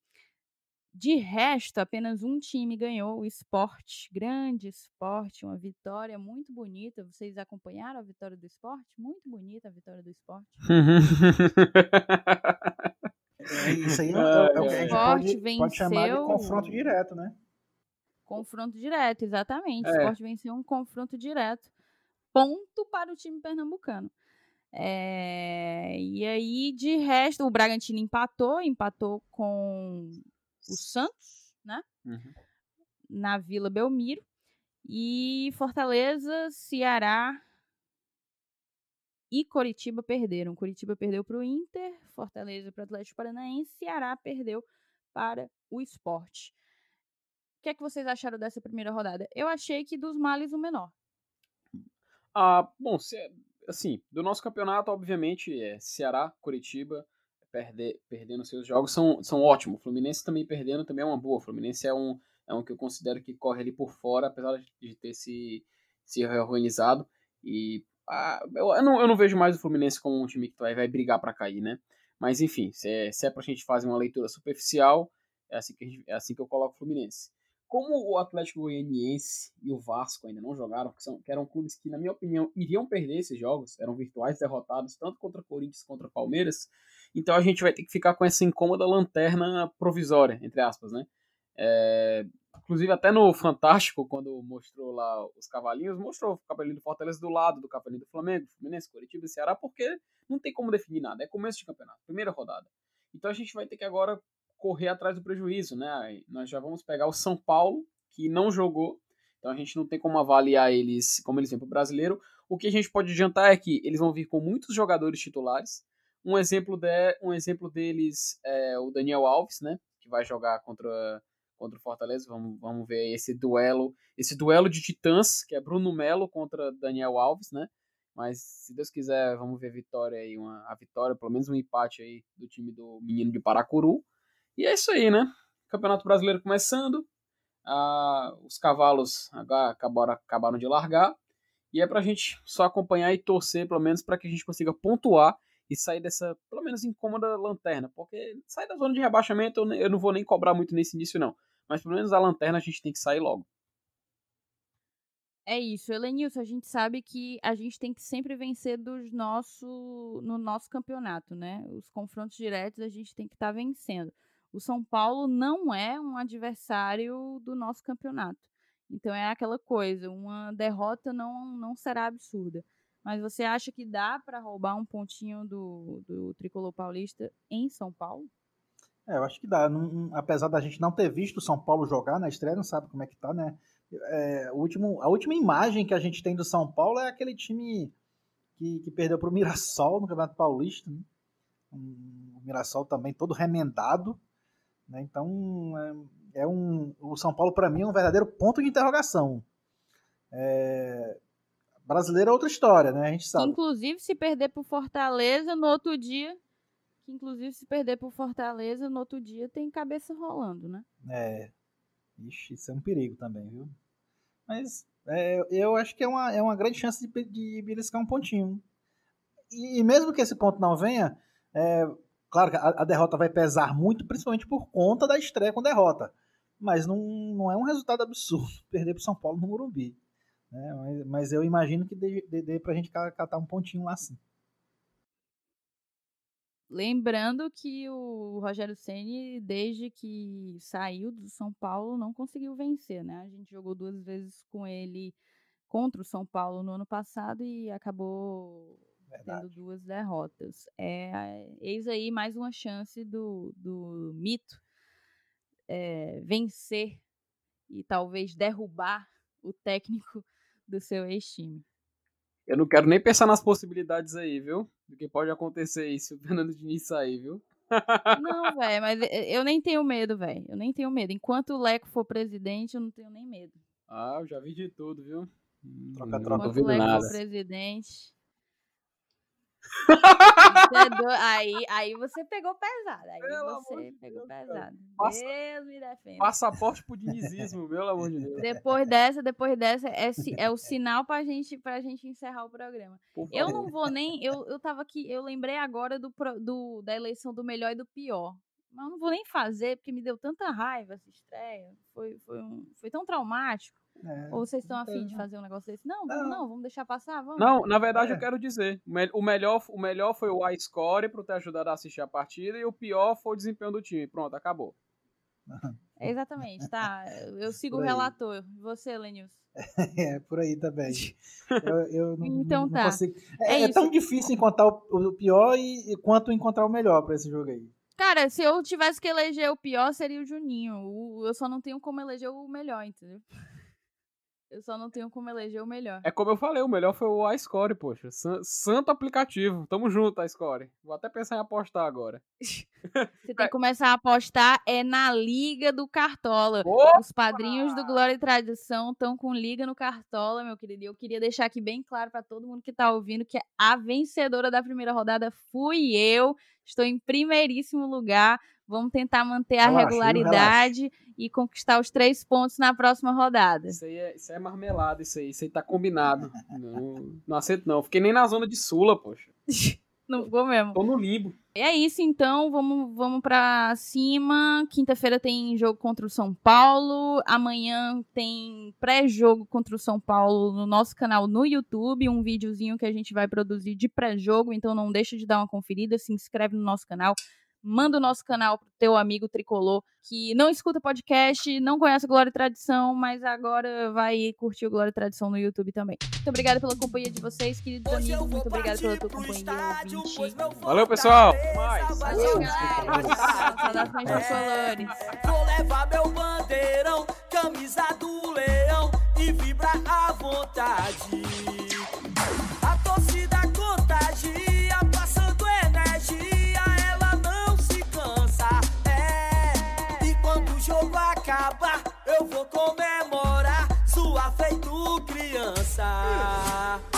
De resto, apenas um time ganhou, o esporte, grande esporte, uma vitória muito bonita. Vocês acompanharam a vitória do esporte? Muito bonita a vitória do esporte. é, isso aí é, é, é, o que a gente pode, venceu... pode chamar de confronto direto, né? Confronto direto, exatamente. O esporte venceu um confronto direto. Ponto para o time pernambucano. É, e aí, de resto, o Bragantino empatou, empatou com o Santos, né? Uhum. Na Vila Belmiro. E Fortaleza, Ceará e Coritiba perderam. Coritiba perdeu para o Inter, Fortaleza para o Atlético Paranaense, Ceará perdeu para o Esporte. O que é que vocês acharam dessa primeira rodada? Eu achei que dos males o menor. Ah, bom, assim, do nosso campeonato, obviamente, é Ceará, Coritiba, perder, perdendo seus jogos são, são ótimos. Fluminense também perdendo também é uma boa. Fluminense é um, é um que eu considero que corre ali por fora, apesar de ter se, se reorganizado. E ah, eu, eu, não, eu não vejo mais o Fluminense como um time que vai, vai brigar para cair, né? Mas enfim, se é, se é pra gente fazer uma leitura superficial, é assim que, gente, é assim que eu coloco o Fluminense. Como o Atlético Goianiense e o Vasco ainda não jogaram, que, são, que eram clubes que, na minha opinião, iriam perder esses jogos, eram virtuais derrotados tanto contra Corinthians contra Palmeiras, então a gente vai ter que ficar com essa incômoda lanterna provisória, entre aspas, né? É, inclusive até no Fantástico, quando mostrou lá os cavalinhos, mostrou o cavalinho do Fortaleza do lado do cavalinho do Flamengo, Fluminense, Curitiba e Ceará, porque não tem como definir nada, é começo de campeonato, primeira rodada. Então a gente vai ter que agora correr atrás do prejuízo, né? Nós já vamos pegar o São Paulo, que não jogou, então a gente não tem como avaliar eles como eles vêm para o brasileiro. O que a gente pode adiantar é que eles vão vir com muitos jogadores titulares, um exemplo, de, um exemplo deles é o Daniel Alves, né? Que vai jogar contra, contra o Fortaleza. Vamos, vamos ver esse duelo, esse duelo de titãs, que é Bruno Melo contra Daniel Alves, né? Mas se Deus quiser, vamos ver a vitória aí, uma, a vitória, pelo menos um empate aí do time do menino de Paracuru. E é isso aí, né? Campeonato Brasileiro começando. Ah, os cavalos acabaram, acabaram de largar. E é pra gente só acompanhar e torcer, pelo menos, para que a gente consiga pontuar e sair dessa, pelo menos, incômoda lanterna. Porque sair da zona de rebaixamento eu, não vou nem cobrar muito nesse início, não. Mas pelo menos a lanterna a gente tem que sair logo. É isso, Elenilson, a gente sabe que a gente tem que sempre vencer dos nosso, no nosso campeonato, né? Os confrontos diretos a gente tem que estar tá vencendo. O São Paulo não é um adversário do nosso campeonato. Então é aquela coisa, uma derrota não, não será absurda. Mas você acha que dá para roubar um pontinho do, do tricolor paulista em São Paulo? É, eu acho que dá. Não, apesar da gente não ter visto o São Paulo jogar na estreia, não sabe como é que tá, né? É, o último, a última imagem que a gente tem do São Paulo é aquele time que, que perdeu para o Mirassol no Campeonato Paulista. Né? O Mirassol também todo remendado. Né? Então, é, é um, o São Paulo, para mim, é um verdadeiro ponto de interrogação. É, Brasileiro é outra história, né? A gente sabe. Inclusive, se perder pro Fortaleza, no outro dia. Que inclusive, se perder pro Fortaleza, no outro dia tem cabeça rolando, né? É. Ixi, isso é um perigo também, viu? Mas é, eu acho que é uma, é uma grande chance de, de beliscar um pontinho. E, e, mesmo que esse ponto não venha, é, claro que a, a, derrota vai pesar muito, principalmente por conta da estreia com derrota. mas não, não é um resultado absurdo [LAUGHS] perder para o São Paulo no Morumbi. Né? Mas, mas, eu imagino que dê, dê, dê para a gente catar um pontinho lá sim. Lembrando que o Rogério Ceni, desde que saiu do São Paulo, não conseguiu vencer, né? A gente jogou duas vezes com ele contra o São Paulo no ano passado e acabou Verdade. tendo duas derrotas. É, eis aí mais uma chance do, do mito é, vencer e talvez derrubar o técnico [LAUGHS] do seu ex-time. Eu não quero nem pensar nas possibilidades aí, viu? Do que pode acontecer aí se o [LAUGHS] Fernando Diniz sair, viu? Não, velho, mas eu nem tenho medo, velho. Eu nem tenho medo. Enquanto o Leco for presidente, eu não tenho nem medo. Ah, eu já vi de tudo, viu? Troca, troca. Enquanto o Leco for presidente, aí, aí você pegou pesado. Aí pelo você pegou Deus, pesado. Passa, Deus me defenda. Passaporte pro dinizismo, pelo amor de Deus. Depois dessa, depois dessa, é, é o sinal pra gente, pra gente encerrar o programa. Eu não vou nem. Eu, eu tava aqui, eu lembrei agora do, do, da eleição do melhor e do pior. Mas eu não vou nem fazer, porque me deu tanta raiva essa estreia. Foi, foi, um, foi tão traumático. É, Ou vocês estão afim de fazer um negócio desse? Não, não, não vamos deixar passar, vamos. Não, na verdade é. eu quero dizer, o melhor, o melhor foi o high score para ter ajudado a assistir a partida e o pior foi o desempenho do time. Pronto, acabou. [LAUGHS] Exatamente, tá. Eu sigo o relator. Você, Lenils. [LAUGHS] É, por aí também. Eu, eu não, então não, tá. consigo. É, é, é tão difícil encontrar o, o pior e, e, quanto encontrar o melhor para esse jogo aí. Cara, se eu tivesse que eleger o pior, seria o Juninho. O, eu só não tenho como eleger o melhor, entendeu? Eu só não tenho como eleger o melhor. É como eu falei, o melhor foi o iScore, poxa. Santo aplicativo. Tamo junto, iScore. Vou até pensar em apostar agora. [LAUGHS] Você tem [LAUGHS] que começar a apostar é na Liga do Cartola. Opa! Os padrinhos do Glória e Tradição estão com Liga no Cartola, meu querido. E eu queria deixar aqui bem claro para todo mundo que tá ouvindo que a vencedora da primeira rodada fui eu. Estou em primeiríssimo lugar. Vamos tentar manter a relaxa, regularidade relaxa. e conquistar os três pontos na próxima rodada. Isso aí é, isso é marmelada, isso aí. Isso aí tá combinado. não, não aceito, não. Fiquei nem na zona de Sula, poxa. [LAUGHS] não ficou mesmo. Tô no limbo. É isso, então. Vamos, vamos pra cima. Quinta-feira tem jogo contra o São Paulo. Amanhã tem pré-jogo contra o São Paulo no nosso canal no YouTube. Um videozinho que a gente vai produzir de pré-jogo. Então não deixa de dar uma conferida. Se inscreve no nosso canal manda o nosso canal pro teu amigo tricolor que não escuta podcast, não conhece Glória e Tradição, mas agora vai curtir o Glória e Tradição no YouTube também. Muito obrigada pela companhia de vocês, queridos amigos. Muito obrigada pela tua companhia, ouvinte. Valeu, pessoal. Mais. Valeu, Saudações tricolores. Vou levar meu bandeirão, camisa do leão e vibra à vontade. 싸.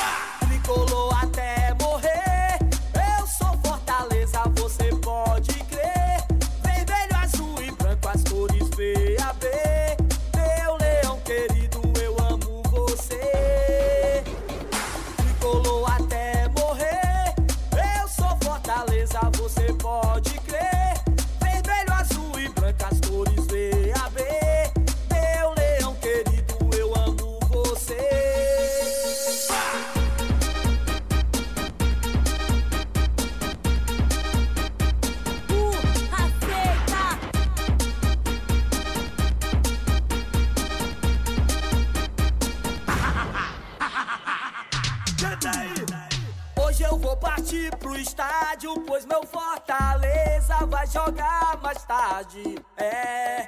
Estádio, pois meu Fortaleza vai jogar mais tarde. É,